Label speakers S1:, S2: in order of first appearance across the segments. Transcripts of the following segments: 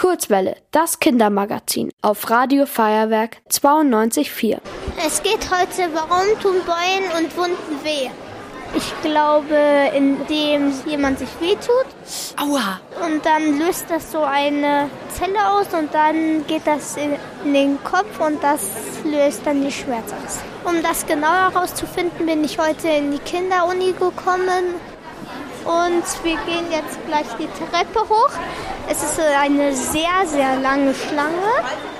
S1: Kurzwelle, das Kindermagazin auf Radio Feuerwerk 92.4.
S2: Es geht heute, warum tun Beulen und Wunden weh?
S3: Ich glaube, indem jemand sich wehtut.
S4: Aua!
S3: Und dann löst das so eine Zelle aus und dann geht das in den Kopf und das löst dann die Schmerz aus. Um das genauer herauszufinden, bin ich heute in die Kinderuni gekommen und wir gehen jetzt gleich die Treppe hoch. Es ist eine sehr, sehr lange Schlange.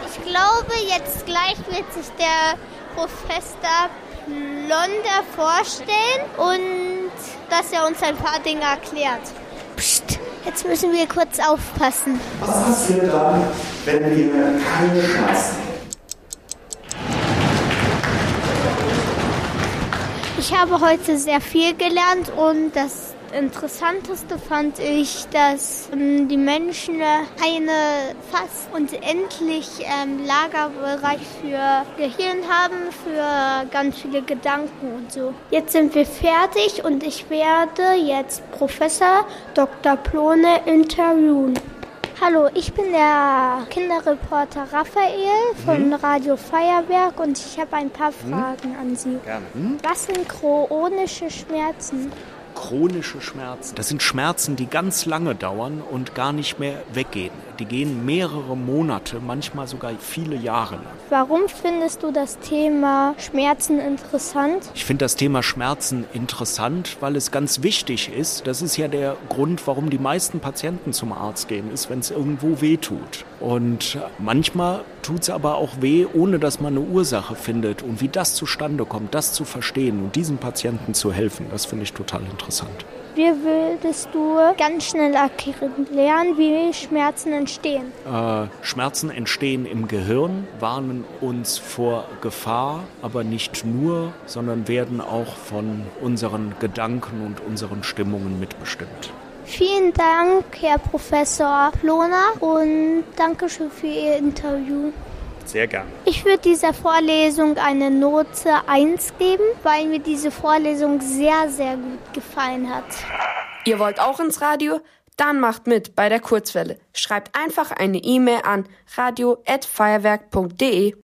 S2: Ich glaube, jetzt gleich wird sich der Professor Blonder vorstellen und dass er uns ein paar Dinge erklärt. Psst, jetzt müssen wir kurz aufpassen.
S5: Was passiert dann, wenn wir keine hätten?
S3: Ich habe heute sehr viel gelernt und das Interessanteste fand ich, dass ähm, die Menschen eine fast unendlich ähm, Lagerbereich für Gehirn haben, für ganz viele Gedanken und so. Jetzt sind wir fertig und ich werde jetzt Professor Dr. Plone interviewen. Hallo, ich bin der Kinderreporter Raphael von
S6: Mhm.
S3: Radio Feuerwerk und ich habe ein paar Fragen an Sie.
S6: Gerne.
S3: Was sind chronische Schmerzen?
S6: Chronische Schmerzen. Das sind Schmerzen, die ganz lange dauern und gar nicht mehr weggehen. Die gehen mehrere Monate, manchmal sogar viele Jahre lang.
S3: Warum findest du das Thema Schmerzen interessant?
S6: Ich finde das Thema Schmerzen interessant, weil es ganz wichtig ist. Das ist ja der Grund, warum die meisten Patienten zum Arzt gehen, ist, wenn es irgendwo weh tut. Und manchmal tut es aber auch weh, ohne dass man eine Ursache findet. Und wie das zustande kommt, das zu verstehen und diesen Patienten zu helfen, das finde ich total interessant.
S3: Wie würdest du ganz schnell erklären, wie Schmerzen entstehen?
S6: Äh, Schmerzen entstehen im Gehirn, warnen uns vor Gefahr, aber nicht nur, sondern werden auch von unseren Gedanken und unseren Stimmungen mitbestimmt.
S3: Vielen Dank, Herr Professor Ploner, und Dankeschön für Ihr Interview.
S6: Sehr gern.
S3: Ich würde dieser Vorlesung eine Note 1 geben, weil mir diese Vorlesung sehr, sehr gut gefallen hat.
S1: Ihr wollt auch ins Radio? Dann macht mit bei der Kurzwelle. Schreibt einfach eine E-Mail an radio@feuerwerk.de.